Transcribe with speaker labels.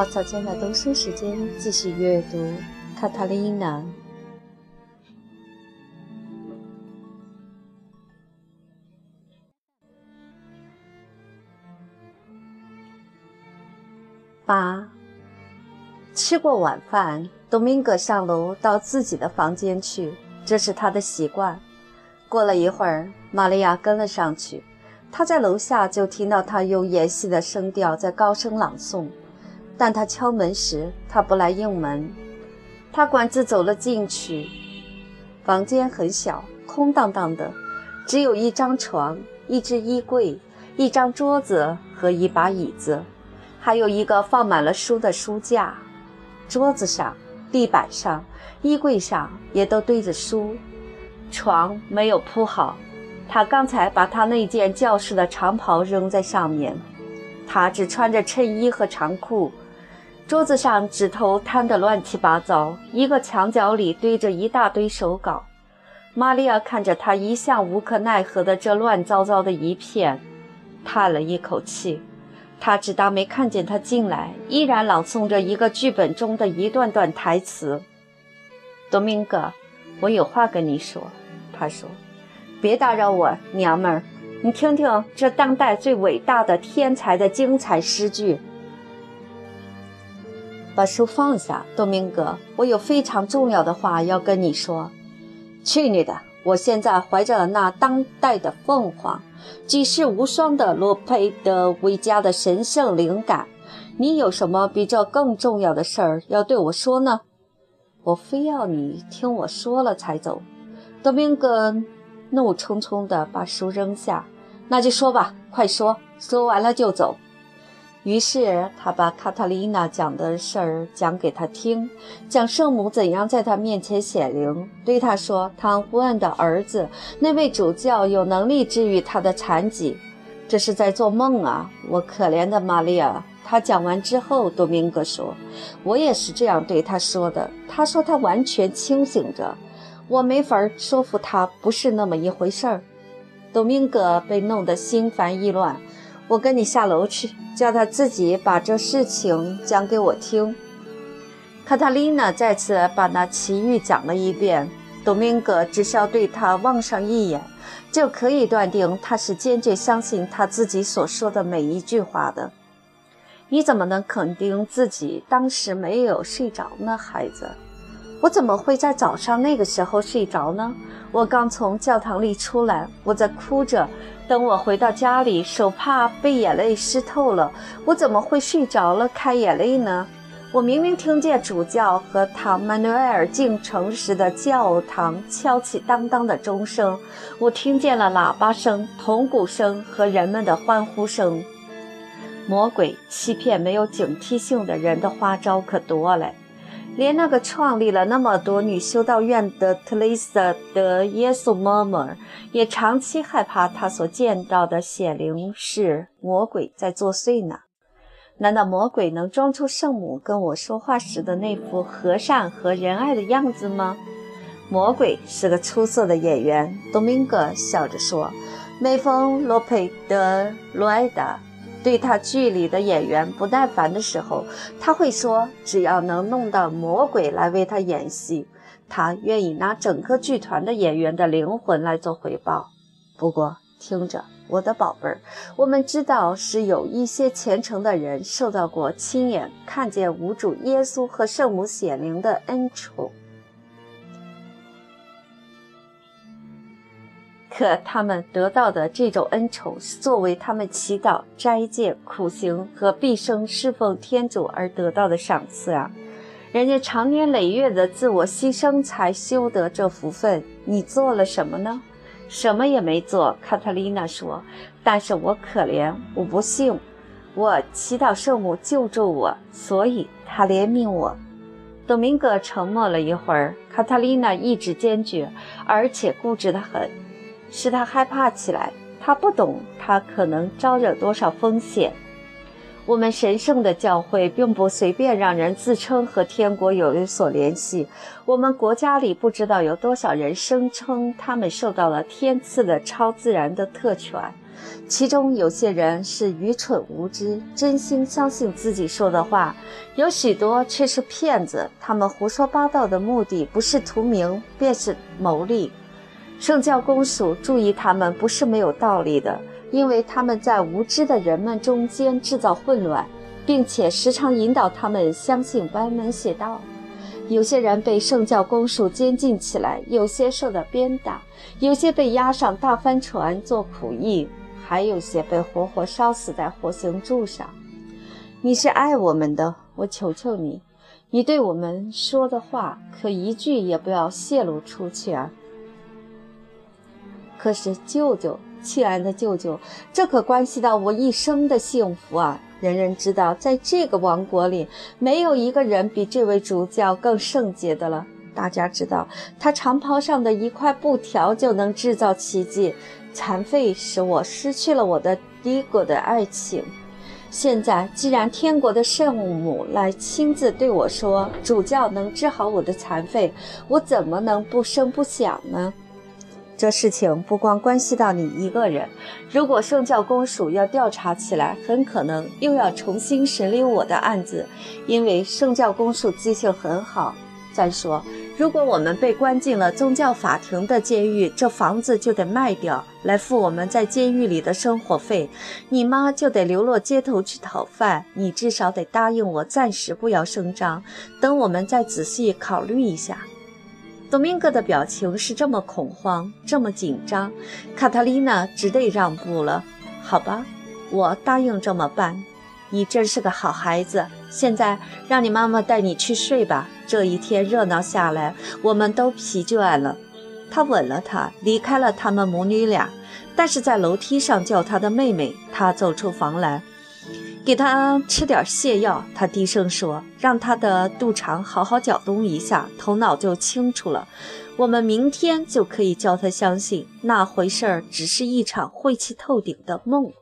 Speaker 1: 好，早间的读书时间，继续阅读《卡塔琳娜》。八，吃过晚饭，多明戈上楼到自己的房间去，这是他的习惯。过了一会儿，玛利亚跟了上去。他在楼下就听到他用演戏的声调在高声朗诵。但他敲门时，他不来应门。他管子走了进去，房间很小，空荡荡的，只有一张床、一只衣柜、一张桌子和一把椅子，还有一个放满了书的书架。桌子上、地板上、衣柜上也都堆着书。床没有铺好，他刚才把他那件教室的长袍扔在上面。他只穿着衬衣和长裤。桌子上纸头摊得乱七八糟，一个墙角里堆着一大堆手稿。玛利亚看着他一向无可奈何的这乱糟糟的一片，叹了一口气。他只当没看见他进来，依然朗诵着一个剧本中的一段段台词。多明戈，我有话跟你说。他说：“别打扰我，娘们儿，你听听这当代最伟大的天才的精彩诗句。”把书放下，多明戈，我有非常重要的话要跟你说。去你的！我现在怀着那当代的凤凰、举世无双的罗佩德维加的神圣灵感。你有什么比这更重要的事儿要对我说呢？我非要你听我说了才走。多明戈怒冲冲地把书扔下。那就说吧，快说，说完了就走。于是他把卡塔琳娜讲的事儿讲给他听，讲圣母怎样在他面前显灵，对他说汤胡恩的儿子那位主教有能力治愈他的残疾。这是在做梦啊，我可怜的玛利亚。他讲完之后，多明戈说：“我也是这样对他说的。”他说他完全清醒着，我没法儿说服他不是那么一回事儿。多明戈被弄得心烦意乱。我跟你下楼去，叫他自己把这事情讲给我听。卡塔琳娜再次把那奇遇讲了一遍。多明戈只需要对他望上一眼，就可以断定他是坚决相信他自己所说的每一句话的。你怎么能肯定自己当时没有睡着呢，孩子？我怎么会在早上那个时候睡着呢？我刚从教堂里出来，我在哭着。等我回到家里，手帕被眼泪湿透了，我怎么会睡着了开眼泪呢？我明明听见主教和唐曼努埃尔进城时的教堂敲起当当的钟声，我听见了喇叭声、铜鼓声和人们的欢呼声。魔鬼欺骗没有警惕性的人的花招可多了。连那个创立了那么多女修道院的特蕾莎的耶稣妈妈，也长期害怕她所见到的显灵是魔鬼在作祟呢？难道魔鬼能装出圣母跟我说话时的那副和善和仁爱的样子吗？魔鬼是个出色的演员，多明戈笑着说。每逢罗佩德罗埃达。对他剧里的演员不耐烦的时候，他会说：“只要能弄到魔鬼来为他演戏，他愿意拿整个剧团的演员的灵魂来做回报。”不过，听着，我的宝贝儿，我们知道是有一些虔诚的人受到过亲眼看见无主耶稣和圣母显灵的恩宠。可他们得到的这种恩宠，是作为他们祈祷、斋戒、苦行和毕生侍奉天主而得到的赏赐啊！人家长年累月的自我牺牲才修得这福分，你做了什么呢？什么也没做。卡特琳娜说：“但是我可怜，我不幸，我祈祷圣母救助我，所以她怜悯我。”多明戈沉默了一会儿。卡特琳娜意志坚决，而且固执得很。使他害怕起来。他不懂，他可能招惹多少风险。我们神圣的教会并不随便让人自称和天国有所联系。我们国家里不知道有多少人声称他们受到了天赐的超自然的特权。其中有些人是愚蠢无知，真心相信自己说的话；有许多却是骗子，他们胡说八道的目的不是图名，便是牟利。圣教公署注意他们不是没有道理的，因为他们在无知的人们中间制造混乱，并且时常引导他们相信歪门邪道。有些人被圣教公署监禁起来，有些受到鞭打，有些被押上大帆船做苦役。还有些被活活烧死在火星柱上。你是爱我们的，我求求你，你对我们说的话，可一句也不要泄露出去啊！可是舅舅，亲爱的舅舅，这可关系到我一生的幸福啊！人人知道，在这个王国里，没有一个人比这位主教更圣洁的了。大家知道，他长袍上的一块布条就能制造奇迹。残废使我失去了我的第一个的爱情。现在既然天国的圣母来亲自对我说，主教能治好我的残废，我怎么能不声不响呢？这事情不光关系到你一个人，如果圣教公署要调查起来，很可能又要重新审理我的案子，因为圣教公署记性很好。再说。如果我们被关进了宗教法庭的监狱，这房子就得卖掉来付我们在监狱里的生活费。你妈就得流落街头去讨饭。你至少得答应我，暂时不要声张，等我们再仔细考虑一下。多明戈的表情是这么恐慌，这么紧张，卡塔琳娜只得让步了。好吧，我答应这么办。你真是个好孩子。现在让你妈妈带你去睡吧。这一天热闹下来，我们都疲倦了。他吻了她，离开了他们母女俩。但是在楼梯上叫他的妹妹。他走出房来，给他吃点泻药。他低声说：“让他的肚肠好好搅动一下，头脑就清楚了。我们明天就可以叫他相信那回事儿只是一场晦气透顶的梦。”